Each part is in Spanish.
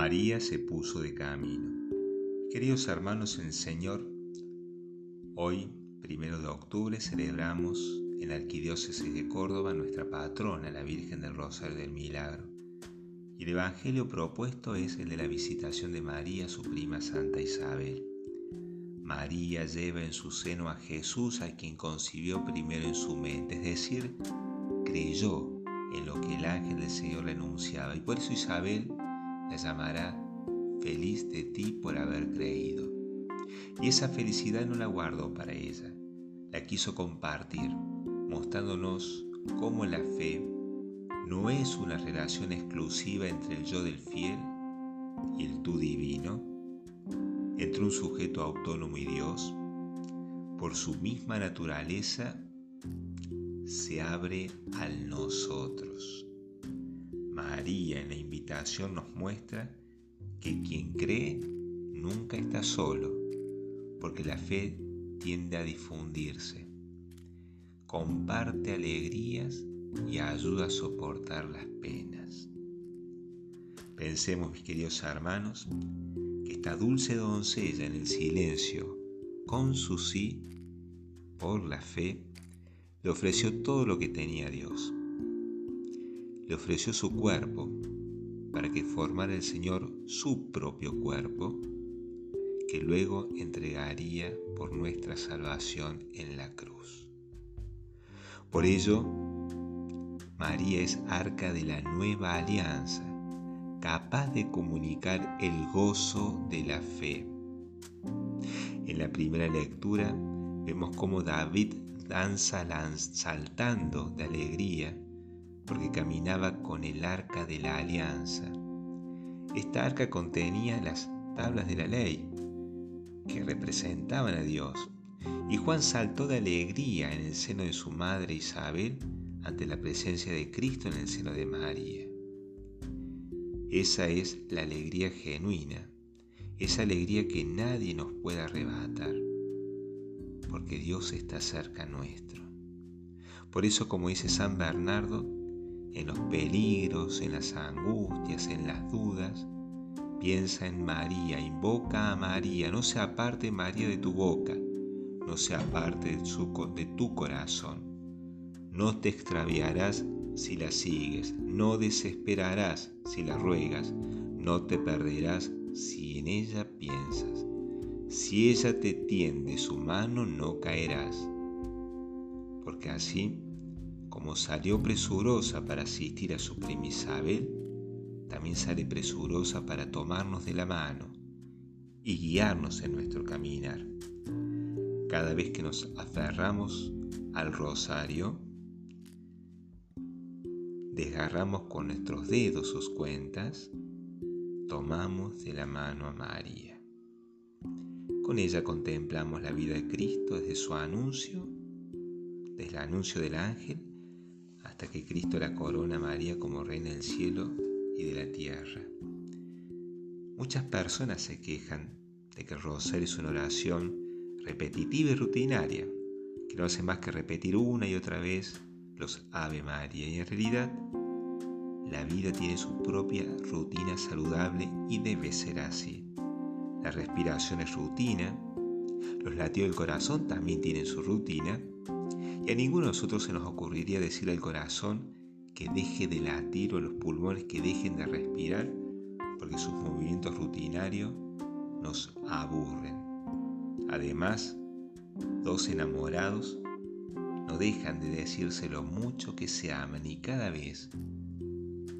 María se puso de camino. Queridos hermanos en el Señor, hoy, primero de octubre, celebramos en la Arquidiócesis de Córdoba nuestra patrona, la Virgen del Rosario del Milagro. Y el Evangelio propuesto es el de la visitación de María, su prima Santa Isabel. María lleva en su seno a Jesús, a quien concibió primero en su mente, es decir, creyó en lo que el ángel del Señor le anunciaba. Y por eso Isabel la llamará feliz de ti por haber creído. Y esa felicidad no la guardó para ella, la quiso compartir, mostrándonos cómo la fe no es una relación exclusiva entre el yo del fiel y el tú divino, entre un sujeto autónomo y Dios, por su misma naturaleza se abre al nosotros. María en la invitación nos muestra que quien cree nunca está solo, porque la fe tiende a difundirse. Comparte alegrías y ayuda a soportar las penas. Pensemos, mis queridos hermanos, que esta dulce doncella en el silencio, con su sí, por la fe, le ofreció todo lo que tenía Dios le ofreció su cuerpo para que formara el Señor su propio cuerpo, que luego entregaría por nuestra salvación en la cruz. Por ello, María es arca de la nueva alianza, capaz de comunicar el gozo de la fe. En la primera lectura vemos cómo David danza saltando de alegría porque caminaba con el arca de la alianza. Esta arca contenía las tablas de la ley, que representaban a Dios, y Juan saltó de alegría en el seno de su madre Isabel ante la presencia de Cristo en el seno de María. Esa es la alegría genuina, esa alegría que nadie nos puede arrebatar, porque Dios está cerca nuestro. Por eso, como dice San Bernardo, en los peligros, en las angustias, en las dudas. Piensa en María, invoca a María, no se aparte María de tu boca, no se aparte de, de tu corazón. No te extraviarás si la sigues, no desesperarás si la ruegas, no te perderás si en ella piensas. Si ella te tiende su mano, no caerás, porque así como salió presurosa para asistir a su prima Isabel, también sale presurosa para tomarnos de la mano y guiarnos en nuestro caminar. Cada vez que nos aferramos al rosario, desgarramos con nuestros dedos sus cuentas, tomamos de la mano a María. Con ella contemplamos la vida de Cristo desde su anuncio, desde el anuncio del ángel hasta que Cristo la corona a María como reina del cielo y de la tierra. Muchas personas se quejan de que el rosario es una oración repetitiva y rutinaria, que no hace más que repetir una y otra vez los Ave María, y en realidad la vida tiene su propia rutina saludable y debe ser así. La respiración es rutina, los latidos del corazón también tienen su rutina, y a ninguno de nosotros se nos ocurriría decir al corazón que deje de latir o a los pulmones que dejen de respirar porque sus movimientos rutinarios nos aburren. Además, dos enamorados no dejan de decirse lo mucho que se aman y cada vez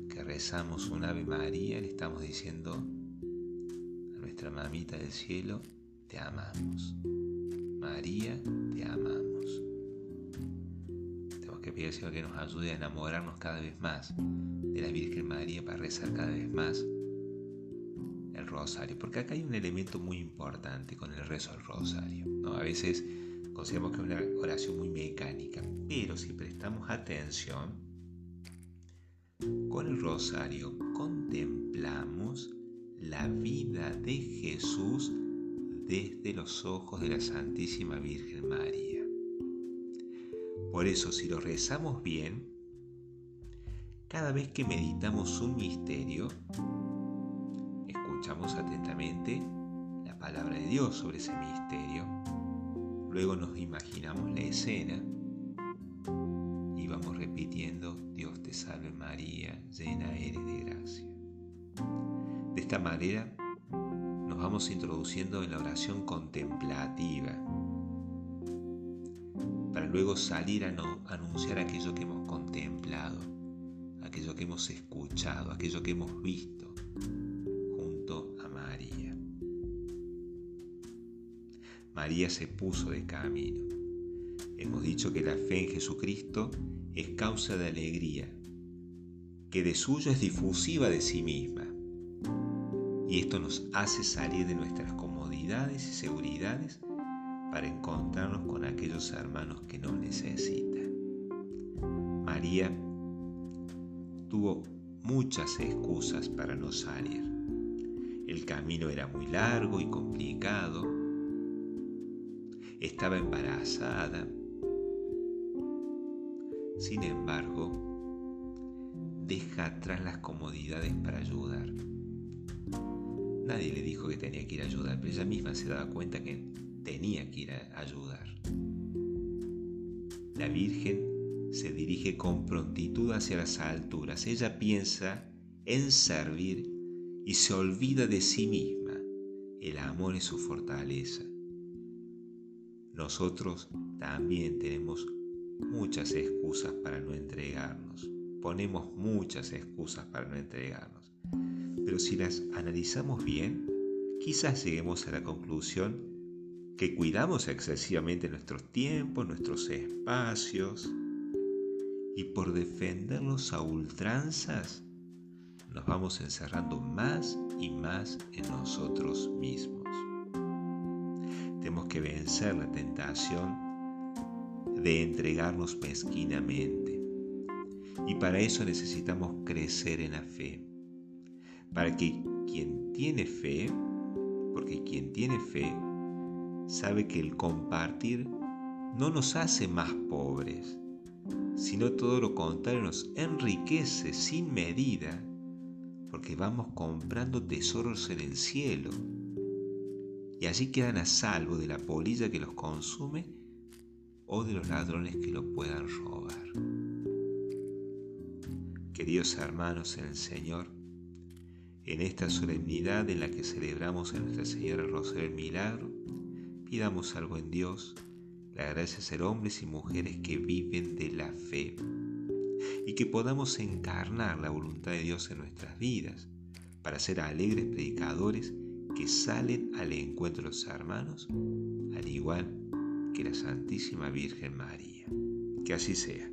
que rezamos un Ave María le estamos diciendo a nuestra mamita del cielo, te amamos. María, te amamos que Señor que nos ayude a enamorarnos cada vez más de la Virgen María para rezar cada vez más el rosario. Porque acá hay un elemento muy importante con el rezo del rosario. ¿no? A veces consideramos que es una oración muy mecánica, pero si prestamos atención, con el rosario contemplamos la vida de Jesús desde los ojos de la Santísima Virgen María. Por eso, si lo rezamos bien, cada vez que meditamos un misterio, es escuchamos atentamente la palabra de Dios sobre ese misterio. Luego nos imaginamos la escena y vamos repitiendo, Dios te salve María, llena eres de gracia. De esta manera nos vamos introduciendo en la oración contemplativa para luego salir a no anunciar aquello que hemos contemplado, aquello que hemos escuchado, aquello que hemos visto junto a María. María se puso de camino. Hemos dicho que la fe en Jesucristo es causa de alegría, que de suyo es difusiva de sí misma. Y esto nos hace salir de nuestras comodidades y seguridades para encontrarnos con aquellos hermanos que nos necesitan. María tuvo muchas excusas para no salir. El camino era muy largo y complicado. Estaba embarazada. Sin embargo, deja atrás las comodidades para ayudar. Nadie le dijo que tenía que ir a ayudar, pero ella misma se daba cuenta que tenía que ir a ayudar. La Virgen se dirige con prontitud hacia las alturas. Ella piensa en servir y se olvida de sí misma. El amor es su fortaleza. Nosotros también tenemos muchas excusas para no entregarnos. Ponemos muchas excusas para no entregarnos. Pero si las analizamos bien, quizás lleguemos a la conclusión que cuidamos excesivamente nuestros tiempos, nuestros espacios, y por defenderlos a ultranzas, nos vamos encerrando más y más en nosotros mismos. Tenemos que vencer la tentación de entregarnos mezquinamente. Y para eso necesitamos crecer en la fe. Para que quien tiene fe, porque quien tiene fe sabe que el compartir no nos hace más pobres, sino todo lo contrario, nos enriquece sin medida, porque vamos comprando tesoros en el cielo, y allí quedan a salvo de la polilla que los consume o de los ladrones que lo puedan robar. Queridos hermanos en el Señor, en esta solemnidad en la que celebramos a Nuestra Señora Rosario el Milagro, pidamos algo en Dios, la gracia ser hombres y mujeres que viven de la fe y que podamos encarnar la voluntad de Dios en nuestras vidas para ser alegres predicadores que salen al encuentro de los hermanos, al igual que la Santísima Virgen María. Que así sea.